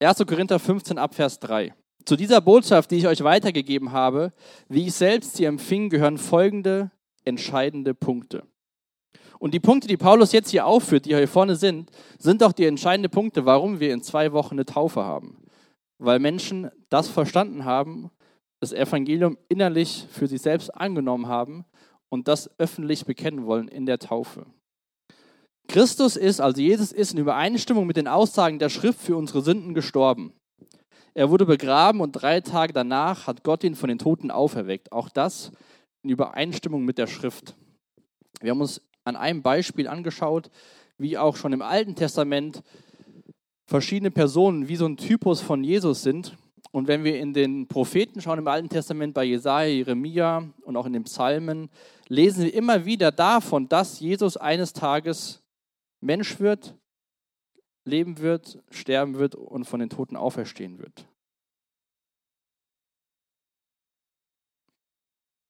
1. Korinther 15 ab Vers 3. Zu dieser Botschaft, die ich euch weitergegeben habe, wie ich selbst sie empfing, gehören folgende entscheidende Punkte. Und die Punkte, die Paulus jetzt hier aufführt, die hier vorne sind, sind auch die entscheidenden Punkte, warum wir in zwei Wochen eine Taufe haben. Weil Menschen das verstanden haben, das Evangelium innerlich für sich selbst angenommen haben und das öffentlich bekennen wollen in der Taufe. Christus ist, also Jesus ist in Übereinstimmung mit den Aussagen der Schrift für unsere Sünden gestorben. Er wurde begraben und drei Tage danach hat Gott ihn von den Toten auferweckt. Auch das in Übereinstimmung mit der Schrift. Wir haben uns an einem Beispiel angeschaut, wie auch schon im Alten Testament verschiedene Personen wie so ein Typus von Jesus sind. Und wenn wir in den Propheten schauen im Alten Testament, bei Jesaja, Jeremia und auch in den Psalmen, lesen wir immer wieder davon, dass Jesus eines Tages Mensch wird, leben wird, sterben wird und von den Toten auferstehen wird.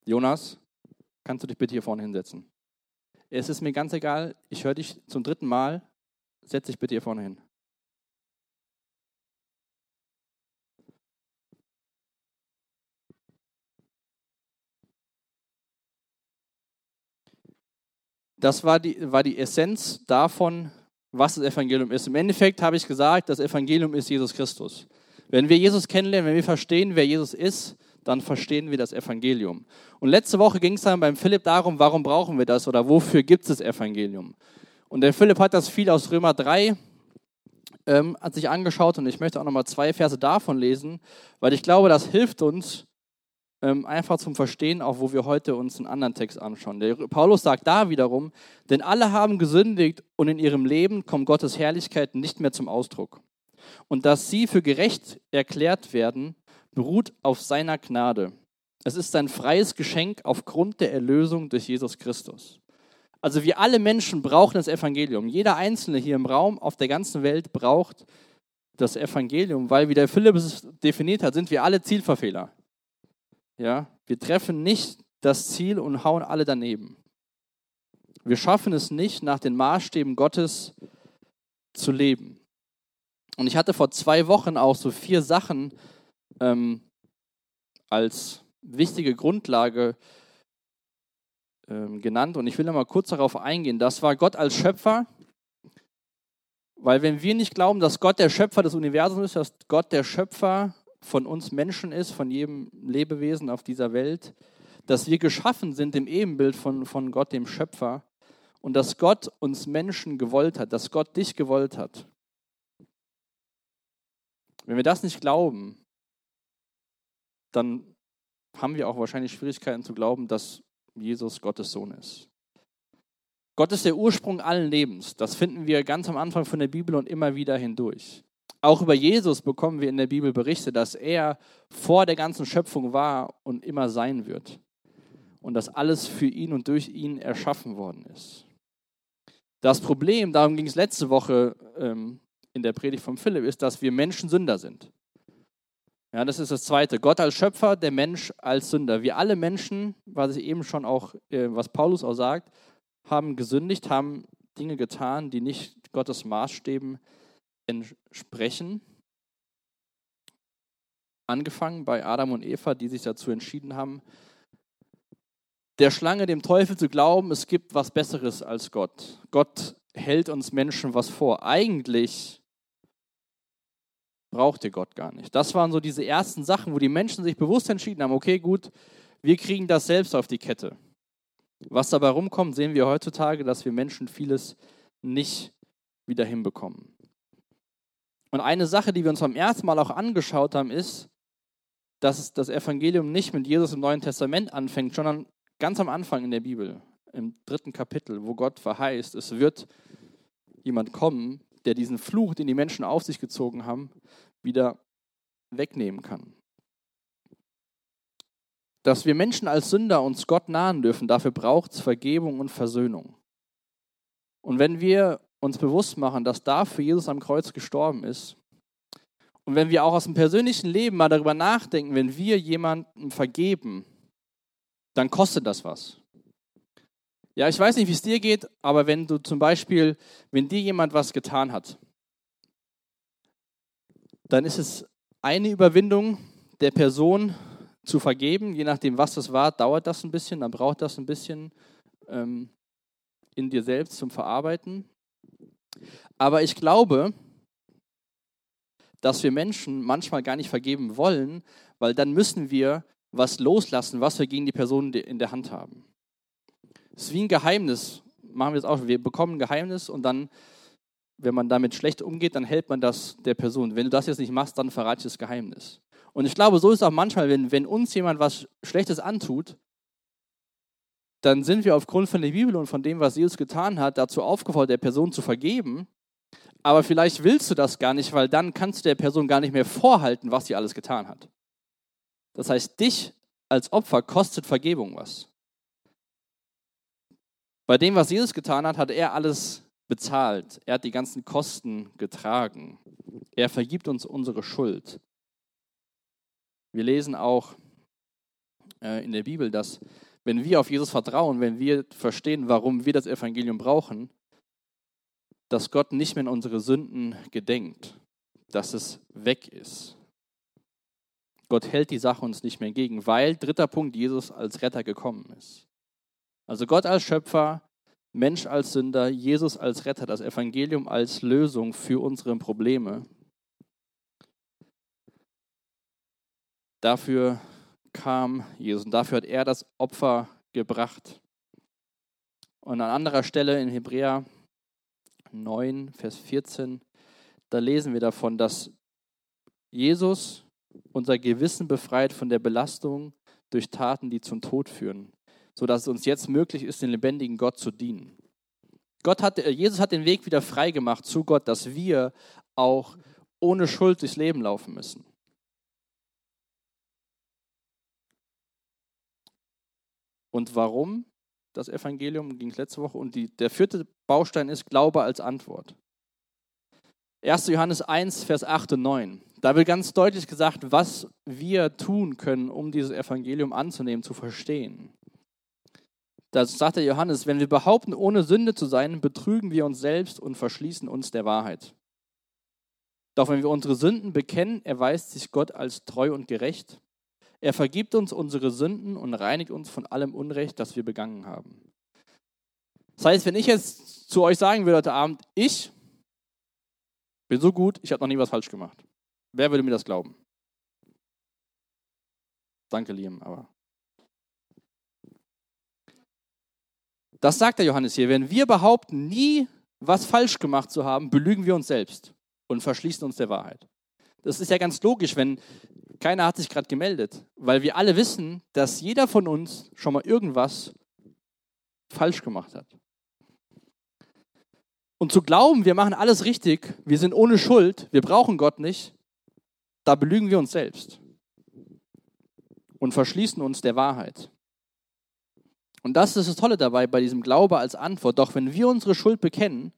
Jonas, kannst du dich bitte hier vorne hinsetzen? Es ist mir ganz egal, ich höre dich zum dritten Mal, setz dich bitte hier vorne hin. Das war die, war die Essenz davon, was das Evangelium ist. Im Endeffekt habe ich gesagt, das Evangelium ist Jesus Christus. Wenn wir Jesus kennenlernen, wenn wir verstehen, wer Jesus ist, dann verstehen wir das Evangelium. Und letzte Woche ging es dann beim Philipp darum, warum brauchen wir das oder wofür gibt es das Evangelium? Und der Philipp hat das viel aus Römer 3 ähm, hat sich angeschaut und ich möchte auch nochmal zwei Verse davon lesen, weil ich glaube, das hilft uns einfach zum Verstehen, auch wo wir heute uns einen anderen Text anschauen. Der Paulus sagt da wiederum, denn alle haben gesündigt und in ihrem Leben kommt Gottes Herrlichkeit nicht mehr zum Ausdruck. Und dass sie für gerecht erklärt werden, beruht auf seiner Gnade. Es ist sein freies Geschenk aufgrund der Erlösung durch Jesus Christus. Also wir alle Menschen brauchen das Evangelium. Jeder Einzelne hier im Raum auf der ganzen Welt braucht das Evangelium, weil, wie der Philipp es definiert hat, sind wir alle Zielverfehler. Ja, wir treffen nicht das Ziel und hauen alle daneben. Wir schaffen es nicht, nach den Maßstäben Gottes zu leben. Und ich hatte vor zwei Wochen auch so vier Sachen ähm, als wichtige Grundlage ähm, genannt und ich will mal kurz darauf eingehen. Das war Gott als Schöpfer, weil wenn wir nicht glauben, dass Gott der Schöpfer des Universums ist, dass Gott der Schöpfer von uns Menschen ist, von jedem Lebewesen auf dieser Welt, dass wir geschaffen sind im Ebenbild von, von Gott, dem Schöpfer, und dass Gott uns Menschen gewollt hat, dass Gott dich gewollt hat. Wenn wir das nicht glauben, dann haben wir auch wahrscheinlich Schwierigkeiten zu glauben, dass Jesus Gottes Sohn ist. Gott ist der Ursprung allen Lebens. Das finden wir ganz am Anfang von der Bibel und immer wieder hindurch. Auch über Jesus bekommen wir in der Bibel Berichte, dass er vor der ganzen Schöpfung war und immer sein wird. Und dass alles für ihn und durch ihn erschaffen worden ist. Das Problem, darum ging es letzte Woche ähm, in der Predigt von Philipp, ist, dass wir Menschen Sünder sind. Ja, das ist das Zweite. Gott als Schöpfer, der Mensch als Sünder. Wir alle Menschen, was ich eben schon auch, äh, was Paulus auch sagt, haben gesündigt, haben Dinge getan, die nicht Gottes Maßstäben entsprechen. Angefangen bei Adam und Eva, die sich dazu entschieden haben, der Schlange, dem Teufel zu glauben, es gibt was Besseres als Gott. Gott hält uns Menschen was vor. Eigentlich brauchte Gott gar nicht. Das waren so diese ersten Sachen, wo die Menschen sich bewusst entschieden haben, okay, gut, wir kriegen das selbst auf die Kette. Was dabei rumkommt, sehen wir heutzutage, dass wir Menschen vieles nicht wieder hinbekommen. Und eine Sache, die wir uns beim ersten Mal auch angeschaut haben, ist, dass das Evangelium nicht mit Jesus im Neuen Testament anfängt, sondern ganz am Anfang in der Bibel, im dritten Kapitel, wo Gott verheißt, es wird jemand kommen, der diesen Fluch, den die Menschen auf sich gezogen haben, wieder wegnehmen kann. Dass wir Menschen als Sünder uns Gott nahen dürfen, dafür braucht es Vergebung und Versöhnung. Und wenn wir uns bewusst machen, dass dafür Jesus am Kreuz gestorben ist, und wenn wir auch aus dem persönlichen Leben mal darüber nachdenken, wenn wir jemandem vergeben, dann kostet das was. Ja, ich weiß nicht, wie es dir geht, aber wenn du zum Beispiel, wenn dir jemand was getan hat, dann ist es eine Überwindung der Person zu vergeben. Je nachdem, was das war, dauert das ein bisschen, dann braucht das ein bisschen ähm, in dir selbst zum Verarbeiten. Aber ich glaube, dass wir Menschen manchmal gar nicht vergeben wollen, weil dann müssen wir was loslassen, was wir gegen die Person in der Hand haben. Es ist wie ein Geheimnis, machen wir es auch. Wir bekommen ein Geheimnis und dann, wenn man damit schlecht umgeht, dann hält man das der Person. Wenn du das jetzt nicht machst, dann verrate ich das Geheimnis. Und ich glaube, so ist es auch manchmal, wenn, wenn uns jemand was Schlechtes antut, dann sind wir aufgrund von der Bibel und von dem, was Jesus getan hat, dazu aufgefordert, der Person zu vergeben. Aber vielleicht willst du das gar nicht, weil dann kannst du der Person gar nicht mehr vorhalten, was sie alles getan hat. Das heißt, dich als Opfer kostet Vergebung was. Bei dem, was Jesus getan hat, hat er alles bezahlt. Er hat die ganzen Kosten getragen. Er vergibt uns unsere Schuld. Wir lesen auch äh, in der Bibel, dass wenn wir auf Jesus vertrauen, wenn wir verstehen, warum wir das Evangelium brauchen, dass Gott nicht mehr in unsere Sünden gedenkt, dass es weg ist. Gott hält die Sache uns nicht mehr entgegen, weil, dritter Punkt, Jesus als Retter gekommen ist. Also Gott als Schöpfer, Mensch als Sünder, Jesus als Retter, das Evangelium als Lösung für unsere Probleme. Dafür kam Jesus und dafür hat er das Opfer gebracht. Und an anderer Stelle in Hebräer 9, Vers 14, da lesen wir davon, dass Jesus unser Gewissen befreit von der Belastung durch Taten, die zum Tod führen, sodass es uns jetzt möglich ist, den lebendigen Gott zu dienen. Gott hat, Jesus hat den Weg wieder frei gemacht zu Gott, dass wir auch ohne Schuld durchs Leben laufen müssen. Und warum das Evangelium ging es letzte Woche. Und die, der vierte Baustein ist Glaube als Antwort. 1. Johannes 1, Vers 8 und 9. Da wird ganz deutlich gesagt, was wir tun können, um dieses Evangelium anzunehmen, zu verstehen. Da sagt der Johannes, wenn wir behaupten, ohne Sünde zu sein, betrügen wir uns selbst und verschließen uns der Wahrheit. Doch wenn wir unsere Sünden bekennen, erweist sich Gott als treu und gerecht er vergibt uns unsere Sünden und reinigt uns von allem Unrecht, das wir begangen haben. Das heißt, wenn ich jetzt zu euch sagen würde heute Abend, ich bin so gut, ich habe noch nie was falsch gemacht. Wer würde mir das glauben? Danke, Liam, aber. Das sagt der Johannes hier. Wenn wir behaupten, nie was falsch gemacht zu haben, belügen wir uns selbst und verschließen uns der Wahrheit. Das ist ja ganz logisch, wenn keiner hat sich gerade gemeldet, weil wir alle wissen, dass jeder von uns schon mal irgendwas falsch gemacht hat. Und zu glauben, wir machen alles richtig, wir sind ohne Schuld, wir brauchen Gott nicht, da belügen wir uns selbst und verschließen uns der Wahrheit. Und das ist das Tolle dabei bei diesem Glaube als Antwort. Doch wenn wir unsere Schuld bekennen,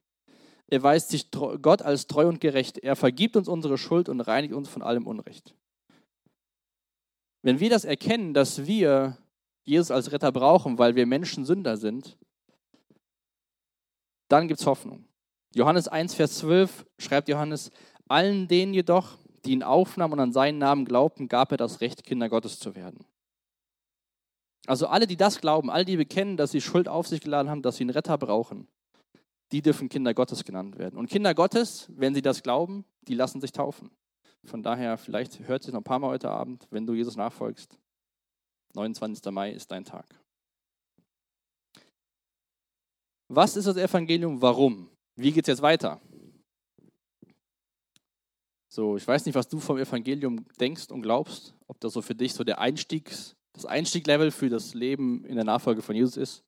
erweist sich Gott als treu und gerecht. Er vergibt uns unsere Schuld und reinigt uns von allem Unrecht. Wenn wir das erkennen, dass wir Jesus als Retter brauchen, weil wir Menschen Sünder sind, dann gibt es Hoffnung. Johannes 1, Vers 12 schreibt Johannes, allen denen jedoch, die ihn aufnahmen und an seinen Namen glaubten, gab er das Recht, Kinder Gottes zu werden. Also alle, die das glauben, alle, die bekennen, dass sie Schuld auf sich geladen haben, dass sie einen Retter brauchen, die dürfen Kinder Gottes genannt werden. Und Kinder Gottes, wenn sie das glauben, die lassen sich taufen. Von daher, vielleicht hört sich noch ein paar Mal heute Abend, wenn du Jesus nachfolgst. 29. Mai ist dein Tag. Was ist das Evangelium? Warum? Wie geht es jetzt weiter? So, ich weiß nicht, was du vom Evangelium denkst und glaubst, ob das so für dich so der Einstiegs, das Einstieglevel für das Leben in der Nachfolge von Jesus ist.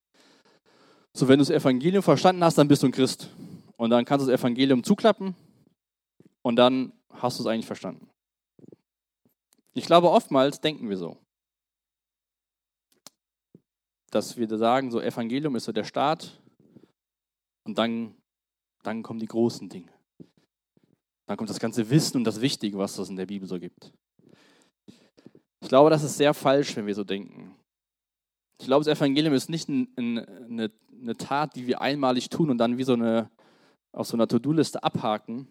So, wenn du das Evangelium verstanden hast, dann bist du ein Christ. Und dann kannst du das Evangelium zuklappen und dann hast du es eigentlich verstanden. Ich glaube, oftmals denken wir so. Dass wir sagen, so Evangelium ist so der Start und dann, dann kommen die großen Dinge. Dann kommt das ganze Wissen und das Wichtige, was es in der Bibel so gibt. Ich glaube, das ist sehr falsch, wenn wir so denken. Ich glaube, das Evangelium ist nicht ein, ein, eine, eine Tat, die wir einmalig tun und dann wie so eine auf so einer To-Do-Liste abhaken,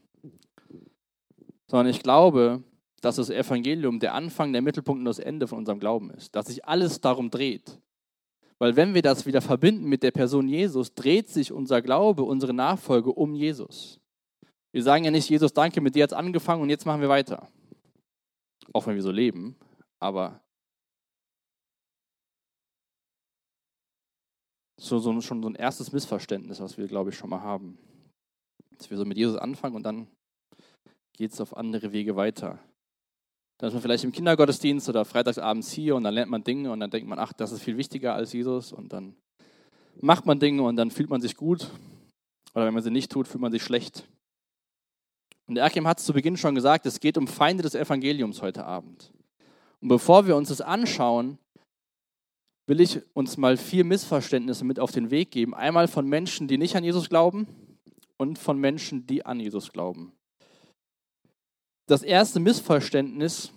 sondern ich glaube, dass das Evangelium der Anfang, der Mittelpunkt und das Ende von unserem Glauben ist. Dass sich alles darum dreht. Weil wenn wir das wieder verbinden mit der Person Jesus, dreht sich unser Glaube, unsere Nachfolge um Jesus. Wir sagen ja nicht, Jesus, danke, mit dir hat es angefangen und jetzt machen wir weiter. Auch wenn wir so leben, aber so, so, schon so ein erstes Missverständnis, was wir, glaube ich, schon mal haben. Dass wir so mit Jesus anfangen und dann geht es auf andere Wege weiter. Dann ist man vielleicht im Kindergottesdienst oder freitagsabends hier und dann lernt man Dinge und dann denkt man, ach, das ist viel wichtiger als Jesus und dann macht man Dinge und dann fühlt man sich gut. Oder wenn man sie nicht tut, fühlt man sich schlecht. Und der Akim hat es zu Beginn schon gesagt, es geht um Feinde des Evangeliums heute Abend. Und bevor wir uns das anschauen, will ich uns mal vier Missverständnisse mit auf den Weg geben. Einmal von Menschen, die nicht an Jesus glauben und von Menschen, die an Jesus glauben das erste Missverständnis,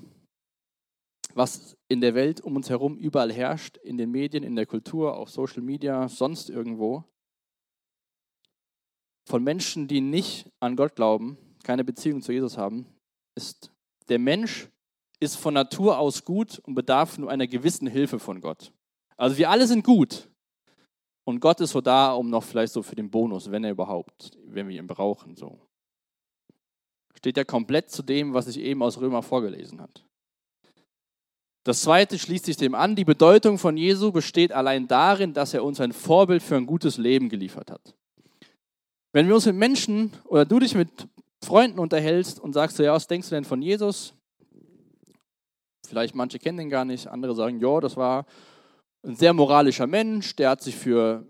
was in der Welt um uns herum überall herrscht, in den Medien, in der Kultur, auf Social Media, sonst irgendwo, von Menschen, die nicht an Gott glauben, keine Beziehung zu Jesus haben, ist, der Mensch ist von Natur aus gut und bedarf nur einer gewissen Hilfe von Gott. Also wir alle sind gut. Und Gott ist so da, um noch vielleicht so für den Bonus, wenn er überhaupt, wenn wir ihn brauchen, so steht ja komplett zu dem, was ich eben aus Römer vorgelesen hat. Das zweite schließt sich dem an. Die Bedeutung von Jesu besteht allein darin, dass er uns ein Vorbild für ein gutes Leben geliefert hat. Wenn wir uns mit Menschen oder du dich mit Freunden unterhältst und sagst, ja, was denkst du denn von Jesus? Vielleicht manche kennen den gar nicht, andere sagen, ja, das war ein sehr moralischer Mensch, der hat sich für,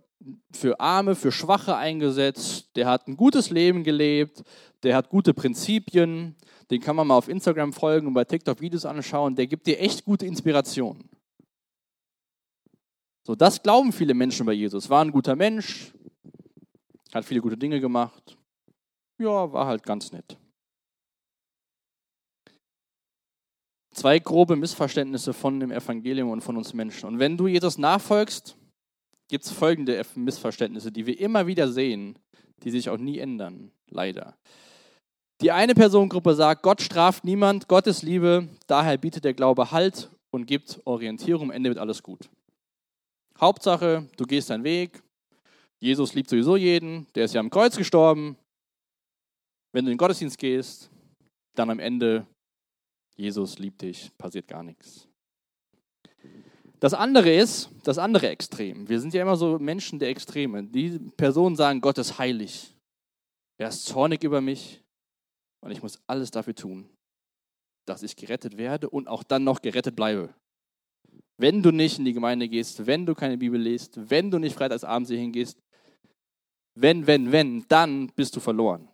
für Arme, für Schwache eingesetzt, der hat ein gutes Leben gelebt, der hat gute Prinzipien, den kann man mal auf Instagram folgen und bei TikTok Videos anschauen, der gibt dir echt gute Inspiration. So, das glauben viele Menschen bei Jesus. War ein guter Mensch, hat viele gute Dinge gemacht. Ja, war halt ganz nett. Zwei grobe Missverständnisse von dem Evangelium und von uns Menschen. Und wenn du Jesus nachfolgst, gibt es folgende Missverständnisse, die wir immer wieder sehen, die sich auch nie ändern, leider. Die eine Personengruppe sagt, Gott straft niemand, Gott ist Liebe, daher bietet der Glaube Halt und gibt Orientierung, am Ende wird alles gut. Hauptsache, du gehst deinen Weg, Jesus liebt sowieso jeden, der ist ja am Kreuz gestorben. Wenn du in den Gottesdienst gehst, dann am Ende, Jesus liebt dich, passiert gar nichts. Das andere ist, das andere Extrem. Wir sind ja immer so Menschen der Extreme. Die Personen sagen, Gott ist heilig. Er ist zornig über mich. Und ich muss alles dafür tun, dass ich gerettet werde und auch dann noch gerettet bleibe. Wenn du nicht in die Gemeinde gehst, wenn du keine Bibel liest, wenn du nicht freitagsabends hier hingehst, wenn, wenn, wenn, dann bist du verloren.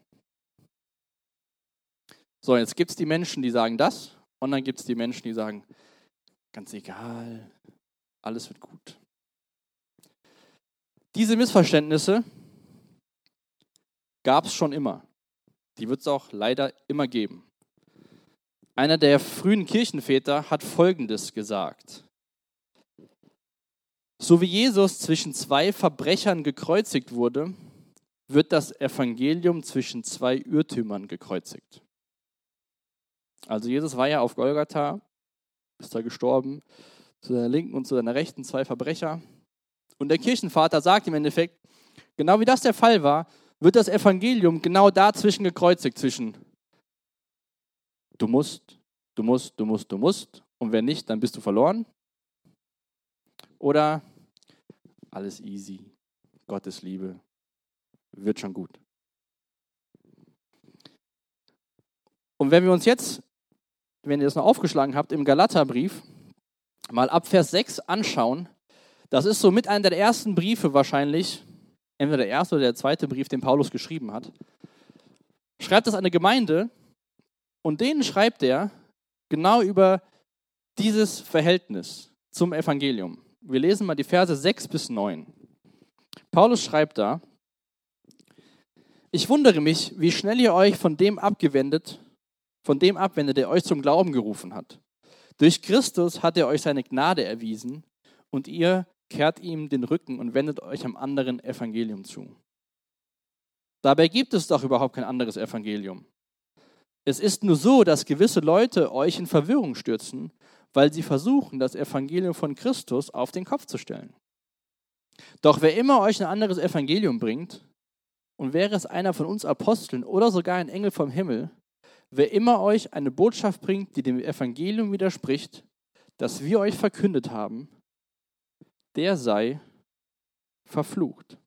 So, jetzt gibt es die Menschen, die sagen das und dann gibt es die Menschen, die sagen, ganz egal, alles wird gut. Diese Missverständnisse gab es schon immer. Die wird es auch leider immer geben. Einer der frühen Kirchenväter hat Folgendes gesagt. So wie Jesus zwischen zwei Verbrechern gekreuzigt wurde, wird das Evangelium zwischen zwei Irrtümern gekreuzigt. Also Jesus war ja auf Golgatha, ist da gestorben, zu seiner linken und zu seiner rechten zwei Verbrecher. Und der Kirchenvater sagt im Endeffekt, genau wie das der Fall war, wird das Evangelium genau dazwischen gekreuzigt, zwischen du musst, du musst, du musst, du musst und wenn nicht, dann bist du verloren. Oder alles easy, Gottes Liebe, wird schon gut. Und wenn wir uns jetzt, wenn ihr das noch aufgeschlagen habt, im Galaterbrief mal ab Vers 6 anschauen, das ist so mit einer der ersten Briefe wahrscheinlich, entweder der erste oder der zweite Brief, den Paulus geschrieben hat, schreibt das eine Gemeinde und denen schreibt er genau über dieses Verhältnis zum Evangelium. Wir lesen mal die Verse 6 bis 9. Paulus schreibt da, ich wundere mich, wie schnell ihr euch von dem abgewendet, von dem abwendet, der euch zum Glauben gerufen hat. Durch Christus hat er euch seine Gnade erwiesen und ihr kehrt ihm den Rücken und wendet euch am anderen Evangelium zu. Dabei gibt es doch überhaupt kein anderes Evangelium. Es ist nur so, dass gewisse Leute euch in Verwirrung stürzen, weil sie versuchen, das Evangelium von Christus auf den Kopf zu stellen. Doch wer immer euch ein anderes Evangelium bringt, und wäre es einer von uns Aposteln oder sogar ein Engel vom Himmel, wer immer euch eine Botschaft bringt, die dem Evangelium widerspricht, das wir euch verkündet haben, der sei verflucht.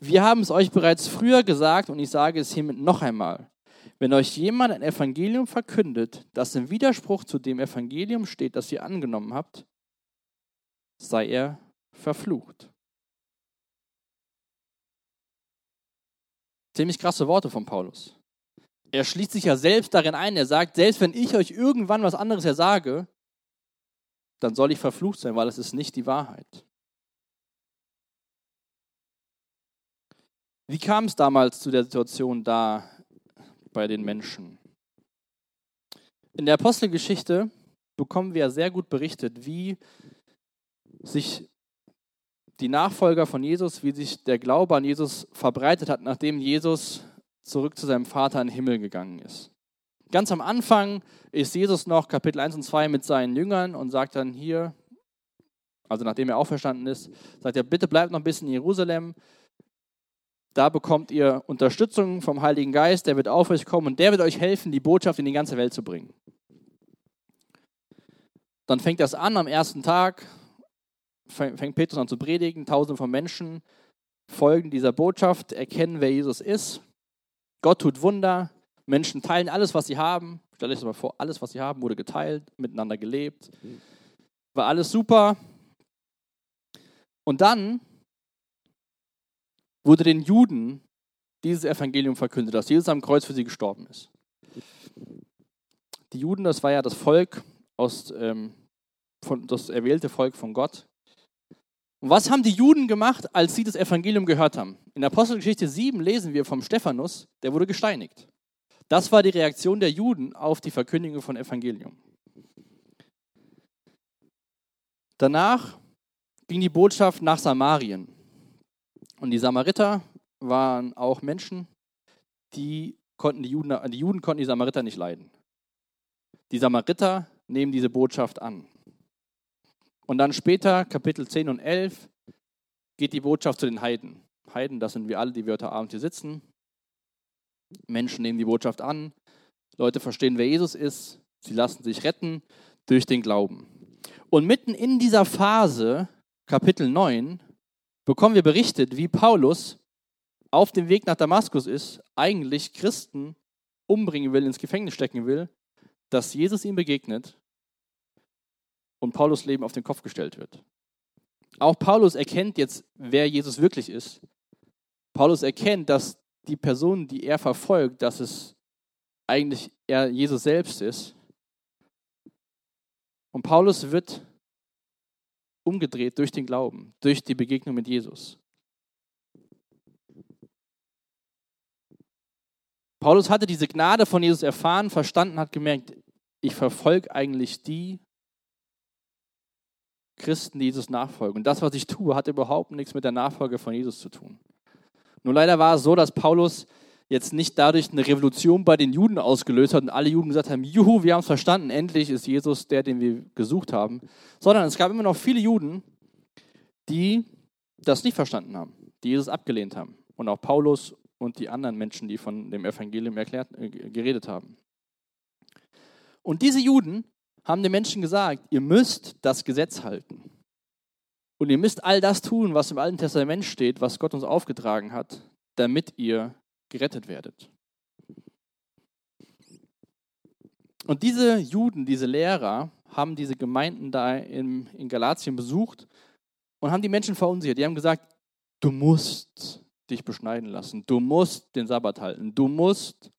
Wir haben es euch bereits früher gesagt und ich sage es hiermit noch einmal. Wenn euch jemand ein Evangelium verkündet, das im Widerspruch zu dem Evangelium steht, das ihr angenommen habt, sei er verflucht. Ziemlich krasse Worte von Paulus. Er schließt sich ja selbst darin ein. Er sagt, selbst wenn ich euch irgendwann was anderes ja sage, dann soll ich verflucht sein, weil es ist nicht die Wahrheit. Wie kam es damals zu der Situation da bei den Menschen? In der Apostelgeschichte bekommen wir sehr gut berichtet, wie sich die Nachfolger von Jesus, wie sich der Glaube an Jesus verbreitet hat, nachdem Jesus zurück zu seinem Vater in den Himmel gegangen ist. Ganz am Anfang ist Jesus noch Kapitel 1 und 2 mit seinen Jüngern und sagt dann hier, also nachdem er auferstanden ist, sagt er, bitte bleibt noch ein bisschen in Jerusalem. Da bekommt ihr Unterstützung vom Heiligen Geist, der wird auf euch kommen und der wird euch helfen, die Botschaft in die ganze Welt zu bringen. Dann fängt das an am ersten Tag, fängt Petrus an zu predigen, tausende von Menschen folgen dieser Botschaft, erkennen, wer Jesus ist. Gott tut Wunder, Menschen teilen alles, was sie haben. Stell euch das mal vor, alles, was sie haben, wurde geteilt, miteinander gelebt. War alles super. Und dann wurde den Juden dieses Evangelium verkündet, dass Jesus am Kreuz für sie gestorben ist. Die Juden, das war ja das Volk, aus, ähm, von, das erwählte Volk von Gott. Und was haben die Juden gemacht, als sie das Evangelium gehört haben? In Apostelgeschichte 7 lesen wir vom Stephanus, der wurde gesteinigt. Das war die Reaktion der Juden auf die Verkündigung von Evangelium. Danach ging die Botschaft nach Samarien. Und die Samariter waren auch Menschen, die konnten die Juden, die Juden konnten die Samariter nicht leiden. Die Samariter nehmen diese Botschaft an. Und dann später, Kapitel 10 und 11, geht die Botschaft zu den Heiden. Heiden, das sind wir alle, die wir heute Abend hier sitzen. Menschen nehmen die Botschaft an. Leute verstehen, wer Jesus ist. Sie lassen sich retten durch den Glauben. Und mitten in dieser Phase, Kapitel 9, bekommen wir berichtet, wie Paulus auf dem Weg nach Damaskus ist, eigentlich Christen umbringen will, ins Gefängnis stecken will, dass Jesus ihm begegnet und Paulus Leben auf den Kopf gestellt wird. Auch Paulus erkennt jetzt, wer Jesus wirklich ist. Paulus erkennt, dass die Person, die er verfolgt, dass es eigentlich er Jesus selbst ist. Und Paulus wird umgedreht durch den Glauben, durch die Begegnung mit Jesus. Paulus hatte diese Gnade von Jesus erfahren, verstanden, hat gemerkt, ich verfolge eigentlich die, Christen, die Jesus nachfolgen. Und das, was ich tue, hat überhaupt nichts mit der Nachfolge von Jesus zu tun. Nur leider war es so, dass Paulus jetzt nicht dadurch eine Revolution bei den Juden ausgelöst hat und alle Juden gesagt haben, juhu, wir haben es verstanden, endlich ist Jesus der, den wir gesucht haben, sondern es gab immer noch viele Juden, die das nicht verstanden haben, die Jesus abgelehnt haben. Und auch Paulus und die anderen Menschen, die von dem Evangelium erklärt, äh, geredet haben. Und diese Juden haben den Menschen gesagt, ihr müsst das Gesetz halten. Und ihr müsst all das tun, was im Alten Testament steht, was Gott uns aufgetragen hat, damit ihr gerettet werdet. Und diese Juden, diese Lehrer, haben diese Gemeinden da in, in Galatien besucht und haben die Menschen verunsichert. Die haben gesagt, du musst dich beschneiden lassen, du musst den Sabbat halten, du musst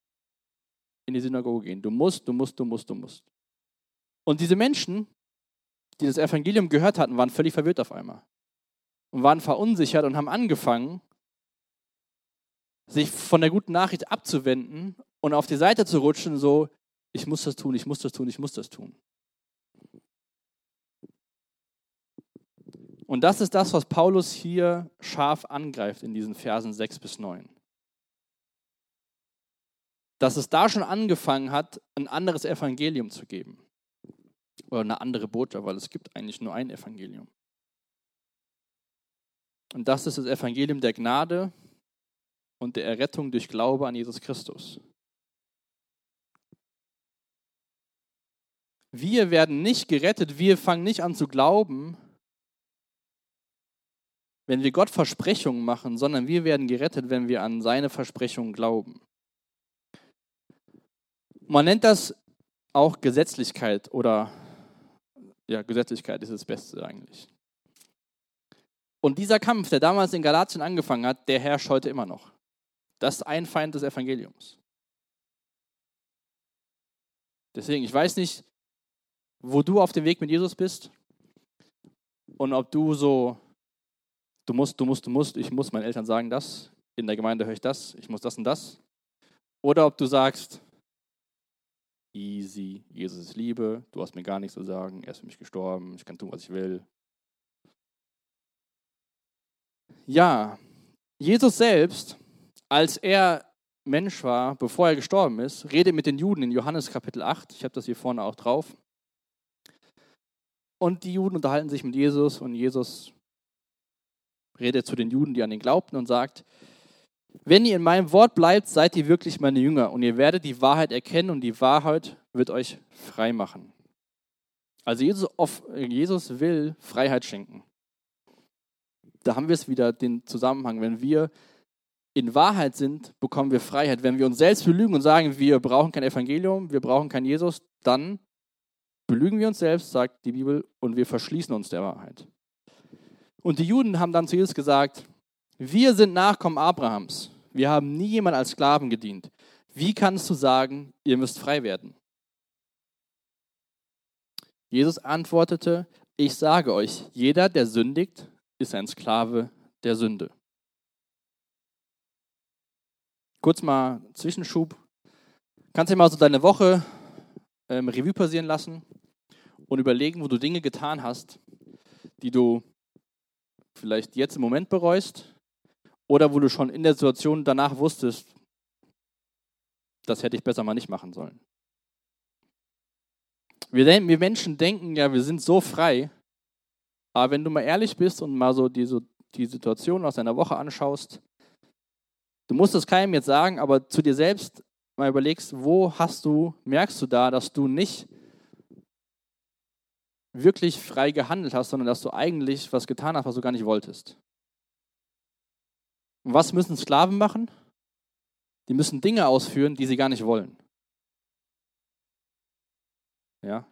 in die Synagoge gehen, du musst, du musst, du musst, du musst. Und diese Menschen, die das Evangelium gehört hatten, waren völlig verwirrt auf einmal und waren verunsichert und haben angefangen, sich von der guten Nachricht abzuwenden und auf die Seite zu rutschen, so, ich muss das tun, ich muss das tun, ich muss das tun. Und das ist das, was Paulus hier scharf angreift in diesen Versen 6 bis 9. dass es da schon angefangen hat, ein anderes Evangelium zu geben. Oder eine andere Botschaft, weil es gibt eigentlich nur ein Evangelium. Und das ist das Evangelium der Gnade und der Errettung durch Glaube an Jesus Christus. Wir werden nicht gerettet, wir fangen nicht an zu glauben, wenn wir Gott Versprechungen machen, sondern wir werden gerettet, wenn wir an seine Versprechungen glauben. Man nennt das auch Gesetzlichkeit oder ja, Gesetzlichkeit ist das Beste eigentlich. Und dieser Kampf, der damals in Galatien angefangen hat, der herrscht heute immer noch. Das ist ein Feind des Evangeliums. Deswegen, ich weiß nicht, wo du auf dem Weg mit Jesus bist und ob du so, du musst, du musst, du musst, ich muss meinen Eltern sagen das, in der Gemeinde höre ich das, ich muss das und das. Oder ob du sagst, easy, Jesus ist Liebe, du hast mir gar nichts zu sagen, er ist für mich gestorben, ich kann tun, was ich will. Ja, Jesus selbst, als er Mensch war, bevor er gestorben ist, redet mit den Juden in Johannes Kapitel 8. Ich habe das hier vorne auch drauf. Und die Juden unterhalten sich mit Jesus und Jesus redet zu den Juden, die an ihn glaubten und sagt, wenn ihr in meinem Wort bleibt, seid ihr wirklich meine Jünger und ihr werdet die Wahrheit erkennen und die Wahrheit wird euch frei machen. Also Jesus, Jesus will Freiheit schenken. Da haben wir es wieder, den Zusammenhang. Wenn wir in Wahrheit sind, bekommen wir Freiheit. Wenn wir uns selbst belügen und sagen, wir brauchen kein Evangelium, wir brauchen keinen Jesus, dann belügen wir uns selbst, sagt die Bibel, und wir verschließen uns der Wahrheit. Und die Juden haben dann zu Jesus gesagt, wir sind Nachkommen Abrahams. Wir haben nie jemand als Sklaven gedient. Wie kannst du sagen, ihr müsst frei werden? Jesus antwortete, ich sage euch, jeder, der sündigt, ist ein Sklave der Sünde. Kurz mal Zwischenschub. Kannst du mal so deine Woche ähm, Revue passieren lassen und überlegen, wo du Dinge getan hast, die du vielleicht jetzt im Moment bereust oder wo du schon in der Situation danach wusstest, das hätte ich besser mal nicht machen sollen. Wir, wir Menschen denken ja, wir sind so frei, aber wenn du mal ehrlich bist und mal so die, die Situation aus deiner Woche anschaust, du musst es keinem jetzt sagen, aber zu dir selbst mal überlegst, wo hast du, merkst du da, dass du nicht wirklich frei gehandelt hast, sondern dass du eigentlich was getan hast, was du gar nicht wolltest. Und was müssen Sklaven machen? Die müssen Dinge ausführen, die sie gar nicht wollen. Ja.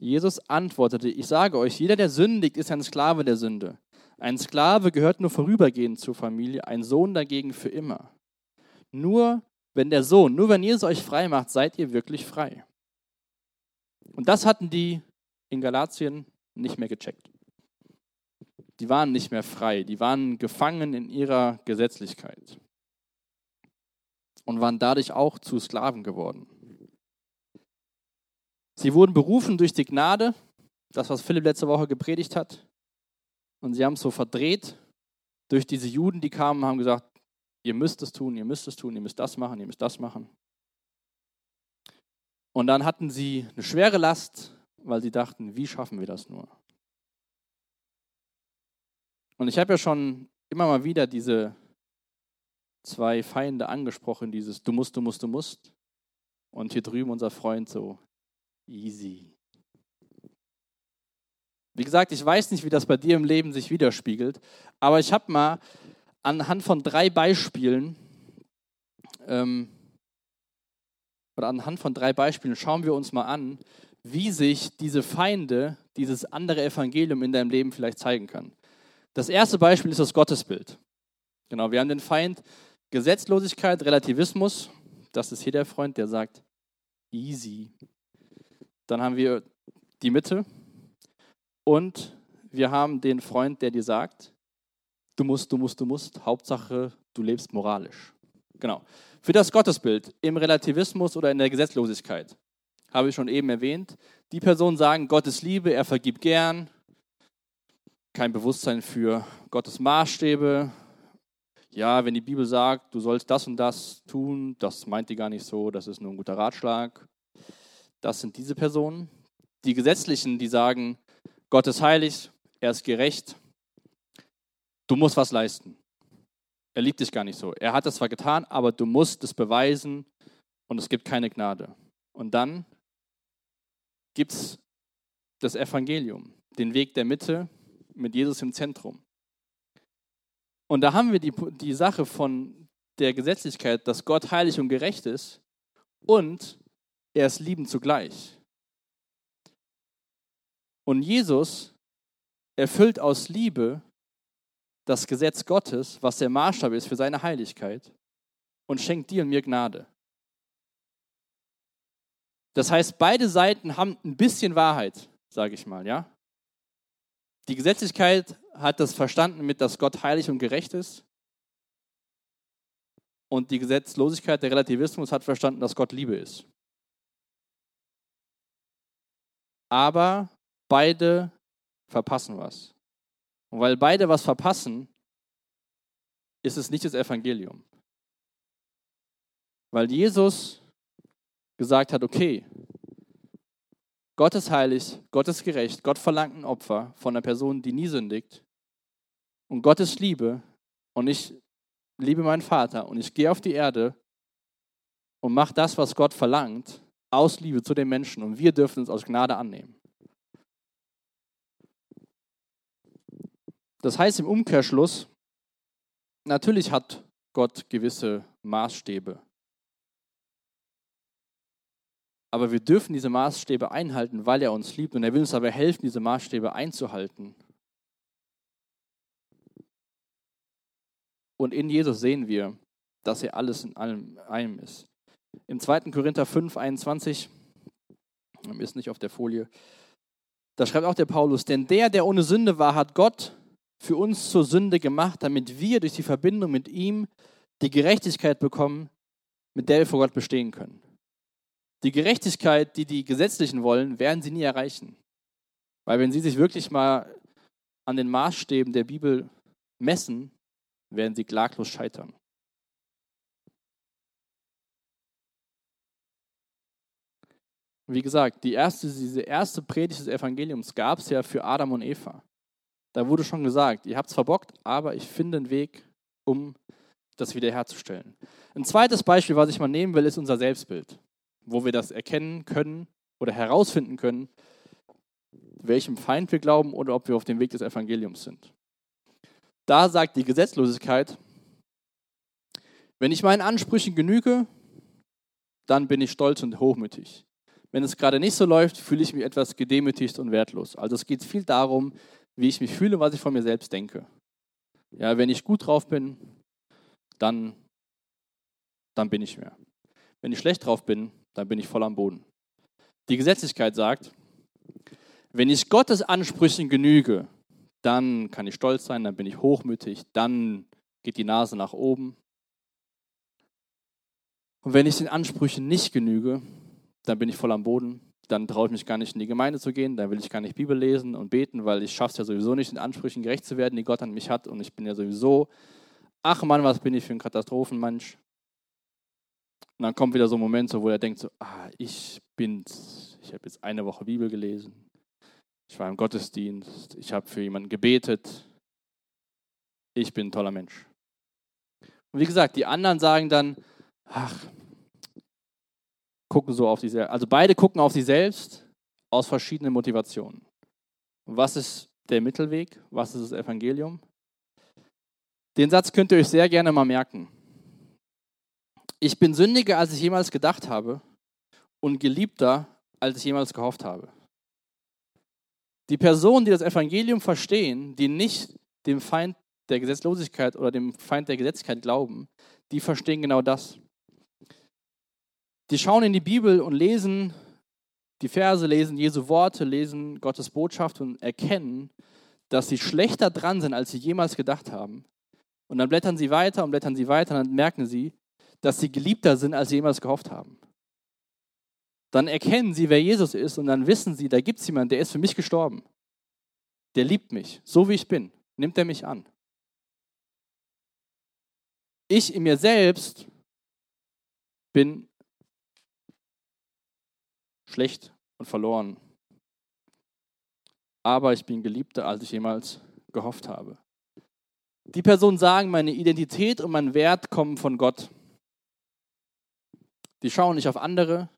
Jesus antwortete, ich sage euch, jeder, der sündigt, ist ein Sklave der Sünde. Ein Sklave gehört nur vorübergehend zur Familie, ein Sohn dagegen für immer. Nur wenn der Sohn, nur wenn Jesus euch frei macht, seid ihr wirklich frei. Und das hatten die in Galatien nicht mehr gecheckt die waren nicht mehr frei, die waren gefangen in ihrer Gesetzlichkeit und waren dadurch auch zu Sklaven geworden. Sie wurden berufen durch die Gnade, das, was Philipp letzte Woche gepredigt hat, und sie haben es so verdreht durch diese Juden, die kamen und haben gesagt, ihr müsst es tun, ihr müsst es tun, ihr müsst das machen, ihr müsst das machen. Und dann hatten sie eine schwere Last, weil sie dachten, wie schaffen wir das nur? Und ich habe ja schon immer mal wieder diese zwei Feinde angesprochen, dieses du musst, du musst, du musst. Und hier drüben unser Freund so, easy. Wie gesagt, ich weiß nicht, wie das bei dir im Leben sich widerspiegelt, aber ich habe mal anhand von drei Beispielen, ähm, oder anhand von drei Beispielen schauen wir uns mal an, wie sich diese Feinde, dieses andere Evangelium in deinem Leben vielleicht zeigen kann. Das erste Beispiel ist das Gottesbild. Genau, wir haben den Feind Gesetzlosigkeit, Relativismus. Das ist hier der Freund, der sagt, easy. Dann haben wir die Mitte. Und wir haben den Freund, der dir sagt, du musst, du musst, du musst. Hauptsache, du lebst moralisch. Genau. Für das Gottesbild im Relativismus oder in der Gesetzlosigkeit habe ich schon eben erwähnt. Die Personen sagen, Gott ist Liebe, er vergibt gern, kein Bewusstsein für Gottes Maßstäbe. ja, wenn die Bibel sagt, du sollst das und das tun, das meint die gar nicht so, das ist nur ein guter Ratschlag. Das sind diese Personen. Die Gesetzlichen, die sagen, Gott ist heilig, er ist gerecht, du musst was leisten. Er liebt dich gar nicht so. Er hat das zwar getan, aber du musst es beweisen und es gibt keine Gnade. Und dann gibt es das Evangelium, den Weg der Mitte mit Jesus im Zentrum. Und da haben wir die, die Sache von der Gesetzlichkeit, dass Gott heilig und gerecht ist und er ist liebend zugleich. Und Jesus erfüllt aus Liebe das Gesetz Gottes, was der Maßstab ist für seine Heiligkeit, und schenkt dir und mir Gnade. Das heißt, beide Seiten haben ein bisschen Wahrheit, sage ich mal, ja? Die Gesetzlichkeit hat das verstanden mit, dass Gott heilig und gerecht ist. Und die Gesetzlosigkeit, der Relativismus hat verstanden, dass Gott Liebe ist. Aber beide verpassen was. Und weil beide was verpassen, ist es nicht das Evangelium. Weil Jesus gesagt hat, okay, Gott ist heilig, Gott ist gerecht, Gott verlangt ein Opfer von einer Person, die nie sündigt. Und Gott ist Liebe und ich liebe meinen Vater und ich gehe auf die Erde und mache das, was Gott verlangt, aus Liebe zu den Menschen und wir dürfen es aus Gnade annehmen. Das heißt im Umkehrschluss, natürlich hat Gott gewisse Maßstäbe. Aber wir dürfen diese Maßstäbe einhalten, weil er uns liebt und er will uns aber helfen, diese Maßstäbe einzuhalten. Und in Jesus sehen wir, dass er alles in allem einem ist. Im 2. Korinther 5, 21, ist nicht auf der Folie, da schreibt auch der Paulus, denn der, der ohne Sünde war, hat Gott für uns zur Sünde gemacht, damit wir durch die Verbindung mit ihm die Gerechtigkeit bekommen, mit der wir vor Gott bestehen können. Die Gerechtigkeit, die die Gesetzlichen wollen, werden sie nie erreichen. Weil wenn sie sich wirklich mal an den Maßstäben der Bibel messen, werden sie klaglos scheitern. Wie gesagt, die erste, diese erste Predigt des Evangeliums gab es ja für Adam und Eva. Da wurde schon gesagt, ihr habt es verbockt, aber ich finde einen Weg, um das wiederherzustellen. Ein zweites Beispiel, was ich mal nehmen will, ist unser Selbstbild wo wir das erkennen können oder herausfinden können, welchem Feind wir glauben oder ob wir auf dem Weg des Evangeliums sind. Da sagt die Gesetzlosigkeit, wenn ich meinen Ansprüchen genüge, dann bin ich stolz und hochmütig. Wenn es gerade nicht so läuft, fühle ich mich etwas gedemütigt und wertlos. Also es geht viel darum, wie ich mich fühle, was ich von mir selbst denke. Ja, wenn ich gut drauf bin, dann, dann bin ich mehr. Wenn ich schlecht drauf bin, dann bin ich voll am Boden. Die Gesetzlichkeit sagt, wenn ich Gottes Ansprüchen genüge, dann kann ich stolz sein, dann bin ich hochmütig, dann geht die Nase nach oben. Und wenn ich den Ansprüchen nicht genüge, dann bin ich voll am Boden, dann traue ich mich gar nicht in die Gemeinde zu gehen, dann will ich gar nicht Bibel lesen und beten, weil ich schaffe es ja sowieso nicht, den Ansprüchen gerecht zu werden, die Gott an mich hat und ich bin ja sowieso, ach Mann, was bin ich für ein Katastrophenmensch. Und dann kommt wieder so ein Moment, wo er denkt, so, ah, ich bin's. Ich habe jetzt eine Woche Bibel gelesen. Ich war im Gottesdienst. Ich habe für jemanden gebetet. Ich bin ein toller Mensch. Und wie gesagt, die anderen sagen dann, ach, gucken so auf selbst. Also beide gucken auf sich selbst aus verschiedenen Motivationen. Was ist der Mittelweg? Was ist das Evangelium? Den Satz könnt ihr euch sehr gerne mal merken. Ich bin sündiger, als ich jemals gedacht habe und geliebter, als ich jemals gehofft habe. Die Personen, die das Evangelium verstehen, die nicht dem Feind der Gesetzlosigkeit oder dem Feind der Gesetzlichkeit glauben, die verstehen genau das. Die schauen in die Bibel und lesen die Verse, lesen Jesu Worte, lesen Gottes Botschaft und erkennen, dass sie schlechter dran sind, als sie jemals gedacht haben. Und dann blättern sie weiter und blättern sie weiter und dann merken sie, dass sie geliebter sind, als sie jemals gehofft haben. Dann erkennen sie, wer Jesus ist und dann wissen sie, da gibt es jemanden, der ist für mich gestorben. Der liebt mich, so wie ich bin, nimmt er mich an. Ich in mir selbst bin schlecht und verloren. Aber ich bin geliebter, als ich jemals gehofft habe. Die Personen sagen, meine Identität und mein Wert kommen von Gott. Die schauen nicht auf andere,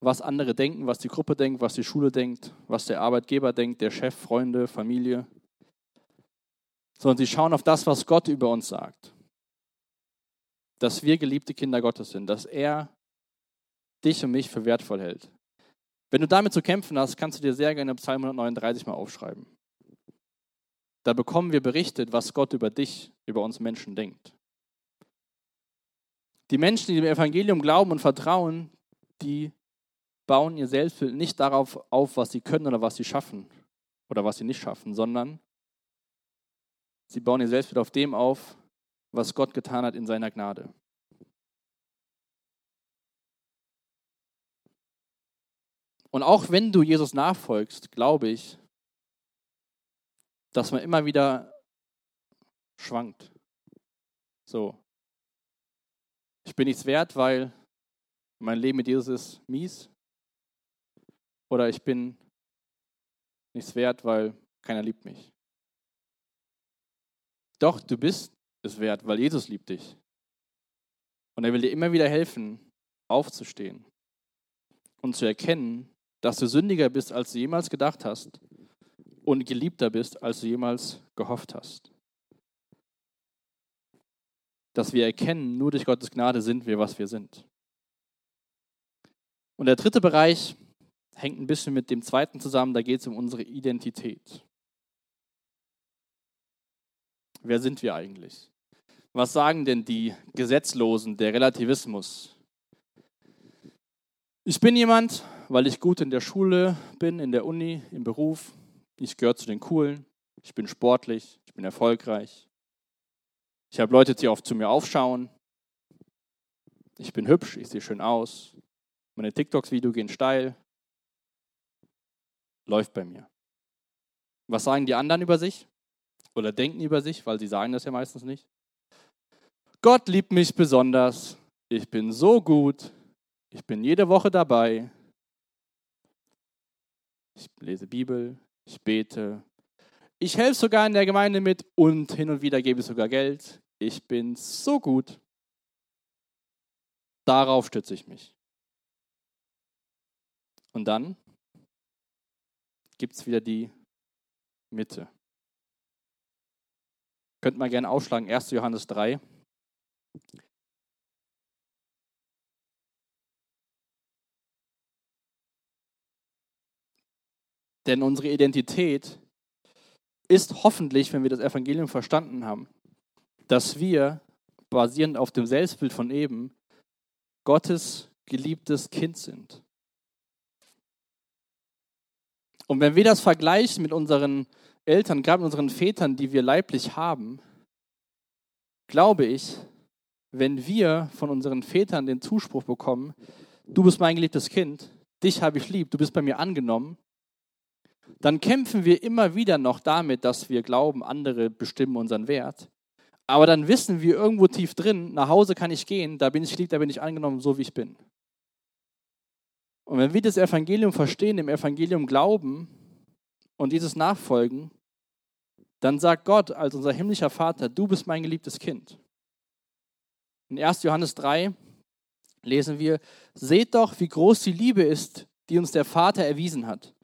was andere denken, was die Gruppe denkt, was die Schule denkt, was der Arbeitgeber denkt, der Chef, Freunde, Familie, sondern sie schauen auf das, was Gott über uns sagt. Dass wir geliebte Kinder Gottes sind, dass er dich und mich für wertvoll hält. Wenn du damit zu kämpfen hast, kannst du dir sehr gerne Psalm 139 mal aufschreiben. Da bekommen wir berichtet, was Gott über dich, über uns Menschen denkt. Die Menschen, die dem Evangelium glauben und vertrauen, die bauen ihr Selbstbild nicht darauf auf, was sie können oder was sie schaffen oder was sie nicht schaffen, sondern sie bauen ihr Selbstbild auf dem auf, was Gott getan hat in seiner Gnade. Und auch wenn du Jesus nachfolgst, glaube ich, dass man immer wieder schwankt. So. Ich bin nichts wert, weil mein Leben mit Jesus ist mies. Oder ich bin nichts wert, weil keiner liebt mich. Doch, du bist es wert, weil Jesus liebt dich. Und er will dir immer wieder helfen, aufzustehen und zu erkennen, dass du sündiger bist, als du jemals gedacht hast und geliebter bist, als du jemals gehofft hast. Dass wir erkennen, nur durch Gottes Gnade sind wir, was wir sind. Und der dritte Bereich hängt ein bisschen mit dem zweiten zusammen, da geht es um unsere Identität. Wer sind wir eigentlich? Was sagen denn die Gesetzlosen, der Relativismus? Ich bin jemand, weil ich gut in der Schule bin, in der Uni, im Beruf, ich gehöre zu den Coolen. Ich bin sportlich. Ich bin erfolgreich. Ich habe Leute, die oft zu mir aufschauen. Ich bin hübsch. Ich sehe schön aus. Meine TikToks-Videos gehen steil. Läuft bei mir. Was sagen die anderen über sich? Oder denken über sich, weil sie sagen das ja meistens nicht. Gott liebt mich besonders. Ich bin so gut. Ich bin jede Woche dabei. Ich lese Bibel, ich bete. Ich helfe sogar in der Gemeinde mit und hin und wieder gebe ich sogar Geld. Ich bin so gut. Darauf stütze ich mich. Und dann gibt es wieder die Mitte. Könnt mal gerne aufschlagen, 1. Johannes 3. Denn unsere Identität ist hoffentlich, wenn wir das Evangelium verstanden haben, dass wir, basierend auf dem Selbstbild von eben, Gottes geliebtes Kind sind. Und wenn wir das vergleichen mit unseren Eltern, gerade mit unseren Vätern, die wir leiblich haben, glaube ich, wenn wir von unseren Vätern den Zuspruch bekommen, du bist mein geliebtes Kind, dich habe ich lieb, du bist bei mir angenommen, dann kämpfen wir immer wieder noch damit, dass wir glauben, andere bestimmen unseren Wert. Aber dann wissen wir irgendwo tief drin, nach Hause kann ich gehen, da bin ich lieb, da bin ich angenommen, so wie ich bin. Und wenn wir das Evangelium verstehen, dem Evangelium glauben und dieses nachfolgen, dann sagt Gott als unser himmlischer Vater, du bist mein geliebtes Kind. In 1. Johannes 3 lesen wir, seht doch, wie groß die Liebe ist, die uns der Vater erwiesen hat.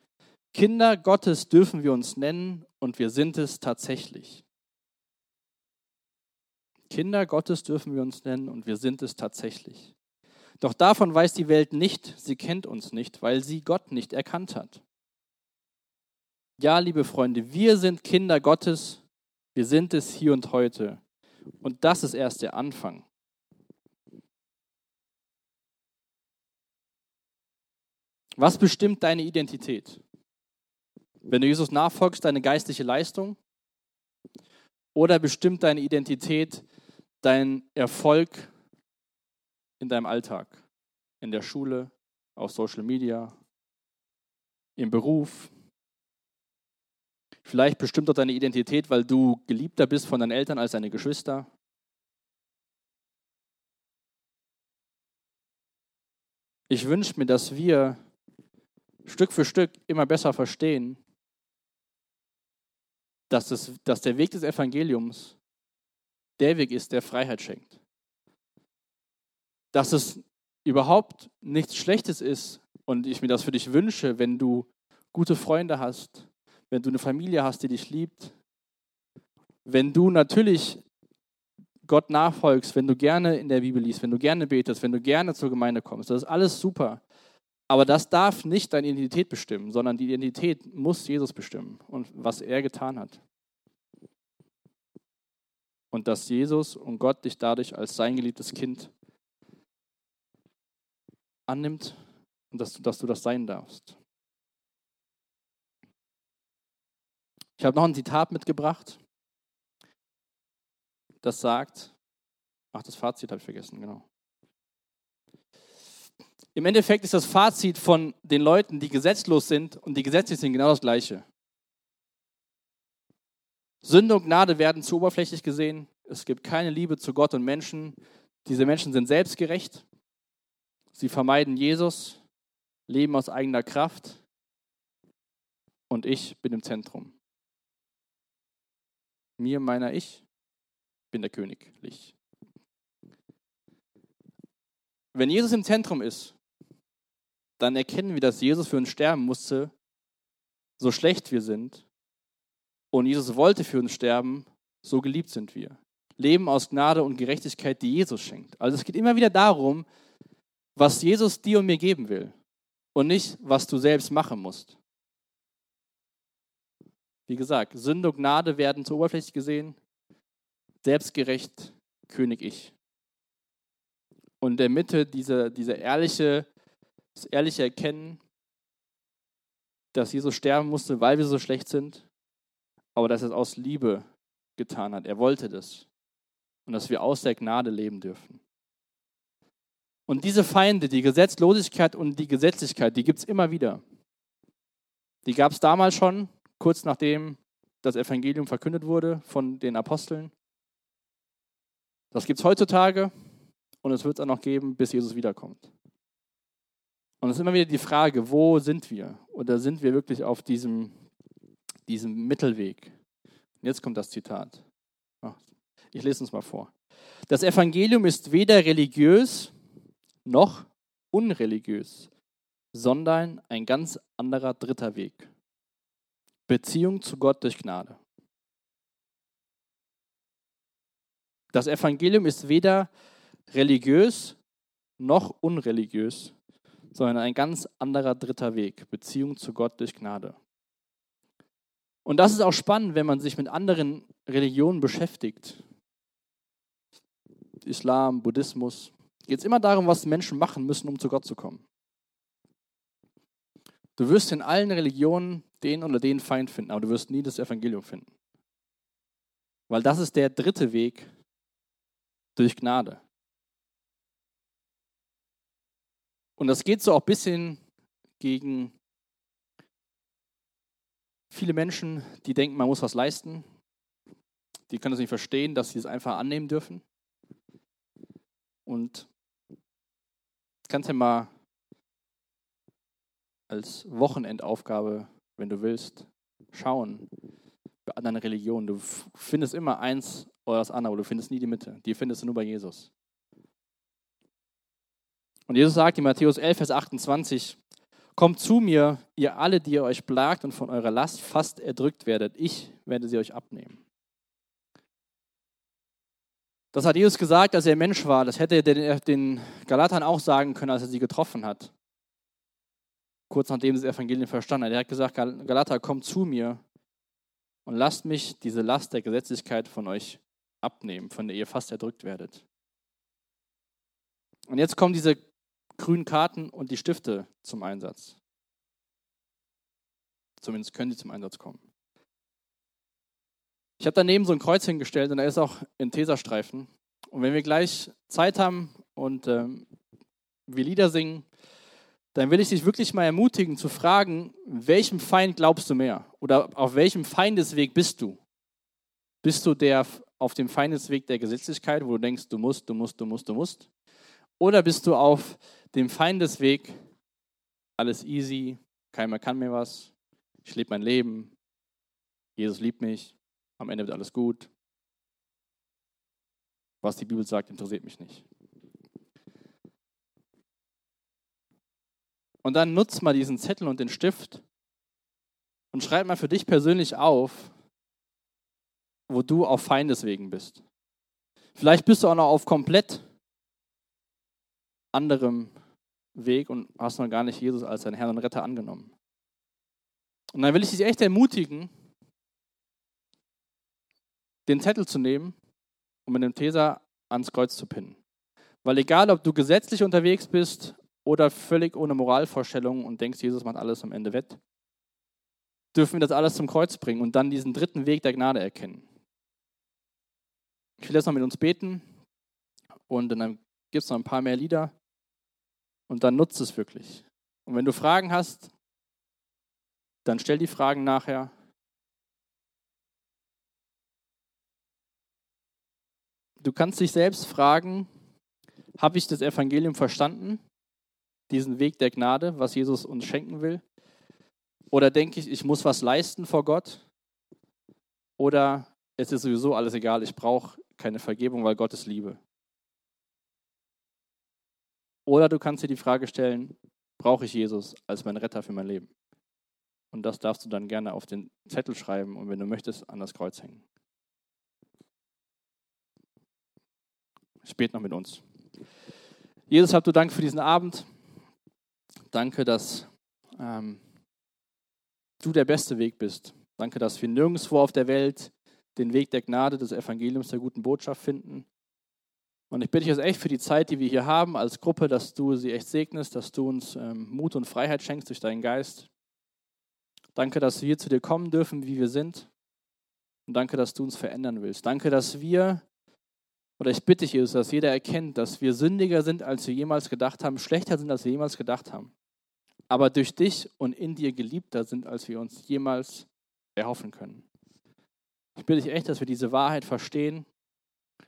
Kinder Gottes dürfen wir uns nennen und wir sind es tatsächlich. Kinder Gottes dürfen wir uns nennen und wir sind es tatsächlich. Doch davon weiß die Welt nicht, sie kennt uns nicht, weil sie Gott nicht erkannt hat. Ja, liebe Freunde, wir sind Kinder Gottes, wir sind es hier und heute. Und das ist erst der Anfang. Was bestimmt deine Identität? Wenn du Jesus nachfolgst, deine geistliche Leistung? Oder bestimmt deine Identität dein Erfolg in deinem Alltag? In der Schule, auf Social Media, im Beruf? Vielleicht bestimmt auch deine Identität, weil du geliebter bist von deinen Eltern als deine Geschwister. Ich wünsche mir, dass wir Stück für Stück immer besser verstehen, dass, es, dass der Weg des Evangeliums der Weg ist, der Freiheit schenkt. Dass es überhaupt nichts Schlechtes ist und ich mir das für dich wünsche, wenn du gute Freunde hast, wenn du eine Familie hast, die dich liebt, wenn du natürlich Gott nachfolgst, wenn du gerne in der Bibel liest, wenn du gerne betest, wenn du gerne zur Gemeinde kommst, das ist alles super. Aber das darf nicht deine Identität bestimmen, sondern die Identität muss Jesus bestimmen und was er getan hat. Und dass Jesus und Gott dich dadurch als sein geliebtes Kind annimmt und dass du, dass du das sein darfst. Ich habe noch ein Zitat mitgebracht, das sagt, ach, das Fazit habe ich vergessen, genau. Im Endeffekt ist das Fazit von den Leuten, die gesetzlos sind und die gesetzlich sind, genau das gleiche. Sünde und Gnade werden zu oberflächlich gesehen. Es gibt keine Liebe zu Gott und Menschen. Diese Menschen sind selbstgerecht. Sie vermeiden Jesus, leben aus eigener Kraft. Und ich bin im Zentrum. Mir, meiner ich, bin der Königlich. Wenn Jesus im Zentrum ist, dann erkennen wir, dass Jesus für uns sterben musste, so schlecht wir sind. Und Jesus wollte für uns sterben, so geliebt sind wir. Leben aus Gnade und Gerechtigkeit, die Jesus schenkt. Also es geht immer wieder darum, was Jesus dir und mir geben will und nicht, was du selbst machen musst. Wie gesagt, Sünde und Gnade werden zur Oberfläche gesehen, selbstgerecht König ich. Und in der Mitte diese, diese ehrliche das ehrliche Erkennen, dass Jesus sterben musste, weil wir so schlecht sind, aber dass er es aus Liebe getan hat. Er wollte das. Und dass wir aus der Gnade leben dürfen. Und diese Feinde, die Gesetzlosigkeit und die Gesetzlichkeit, die gibt es immer wieder. Die gab es damals schon, kurz nachdem das Evangelium verkündet wurde von den Aposteln. Das gibt es heutzutage und es wird es auch noch geben, bis Jesus wiederkommt. Und es ist immer wieder die Frage, wo sind wir? Oder sind wir wirklich auf diesem, diesem Mittelweg? Und jetzt kommt das Zitat. Ich lese uns mal vor. Das Evangelium ist weder religiös noch unreligiös, sondern ein ganz anderer dritter Weg. Beziehung zu Gott durch Gnade. Das Evangelium ist weder religiös noch unreligiös, sondern ein ganz anderer dritter Weg, Beziehung zu Gott durch Gnade. Und das ist auch spannend, wenn man sich mit anderen Religionen beschäftigt. Islam, Buddhismus. Geht es immer darum, was Menschen machen müssen, um zu Gott zu kommen. Du wirst in allen Religionen den oder den Feind finden, aber du wirst nie das Evangelium finden. Weil das ist der dritte Weg durch Gnade. Und das geht so auch ein bisschen gegen viele Menschen, die denken, man muss was leisten. Die können es nicht verstehen, dass sie es einfach annehmen dürfen. Und kannst ja mal als Wochenendaufgabe, wenn du willst, schauen bei anderen Religionen. Du findest immer eins oder das andere, aber du findest nie die Mitte. Die findest du nur bei Jesus. Und Jesus sagt in Matthäus 11, Vers 28, Kommt zu mir, ihr alle, die ihr euch plagt und von eurer Last fast erdrückt werdet. Ich werde sie euch abnehmen. Das hat Jesus gesagt, als er Mensch war. Das hätte er den Galatern auch sagen können, als er sie getroffen hat. Kurz nachdem sie das Evangelium verstanden hat. Er hat gesagt, Galater, kommt zu mir und lasst mich diese Last der Gesetzlichkeit von euch abnehmen, von der ihr fast erdrückt werdet. Und jetzt kommen diese grünen Karten und die Stifte zum Einsatz. Zumindest können die zum Einsatz kommen. Ich habe daneben so ein Kreuz hingestellt und da ist auch ein Teserstreifen. Und wenn wir gleich Zeit haben und ähm, wir Lieder singen, dann will ich dich wirklich mal ermutigen zu fragen, welchem Feind glaubst du mehr? Oder auf welchem Feindesweg bist du? Bist du der auf dem Feindesweg der Gesetzlichkeit, wo du denkst, du musst, du musst, du musst, du musst? Oder bist du auf dem Feindesweg, alles easy, keiner kann mir was, ich lebe mein Leben, Jesus liebt mich, am Ende wird alles gut. Was die Bibel sagt, interessiert mich nicht. Und dann nutz mal diesen Zettel und den Stift und schreib mal für dich persönlich auf, wo du auf Feindeswegen bist. Vielleicht bist du auch noch auf komplett anderem Weg und hast noch gar nicht Jesus als deinen Herrn und Retter angenommen. Und dann will ich dich echt ermutigen, den Zettel zu nehmen und mit dem Teser ans Kreuz zu pinnen. Weil egal, ob du gesetzlich unterwegs bist oder völlig ohne Moralvorstellungen und denkst, Jesus macht alles am Ende wett, dürfen wir das alles zum Kreuz bringen und dann diesen dritten Weg der Gnade erkennen. Ich will jetzt noch mit uns beten und dann gibt es noch ein paar mehr Lieder und dann nutzt es wirklich. Und wenn du Fragen hast, dann stell die Fragen nachher. Du kannst dich selbst fragen, habe ich das Evangelium verstanden? diesen Weg der Gnade, was Jesus uns schenken will? Oder denke ich, ich muss was leisten vor Gott? Oder es ist sowieso alles egal, ich brauche keine Vergebung, weil Gott ist Liebe? Oder du kannst dir die Frage stellen, brauche ich Jesus als mein Retter für mein Leben? Und das darfst du dann gerne auf den Zettel schreiben und wenn du möchtest, an das Kreuz hängen. Spät noch mit uns. Jesus, habt du Dank für diesen Abend. Danke, dass ähm, du der beste Weg bist. Danke, dass wir nirgendwo auf der Welt den Weg der Gnade, des Evangeliums, der guten Botschaft finden. Und ich bitte dich jetzt echt für die Zeit, die wir hier haben als Gruppe, dass du sie echt segnest, dass du uns ähm, Mut und Freiheit schenkst durch deinen Geist. Danke, dass wir zu dir kommen dürfen, wie wir sind. Und danke, dass du uns verändern willst. Danke, dass wir oder ich bitte dich, Jesus, dass jeder erkennt, dass wir sündiger sind, als wir jemals gedacht haben, schlechter sind, als wir jemals gedacht haben. Aber durch dich und in dir geliebter sind, als wir uns jemals erhoffen können. Ich bitte dich echt, dass wir diese Wahrheit verstehen.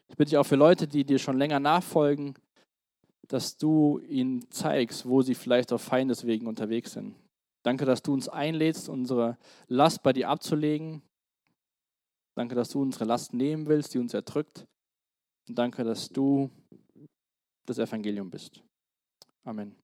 Ich bitte dich auch für Leute, die dir schon länger nachfolgen, dass du ihnen zeigst, wo sie vielleicht auf Feindeswegen unterwegs sind. Danke, dass du uns einlädst, unsere Last bei dir abzulegen. Danke, dass du unsere Last nehmen willst, die uns erdrückt. Und danke, dass du das Evangelium bist. Amen.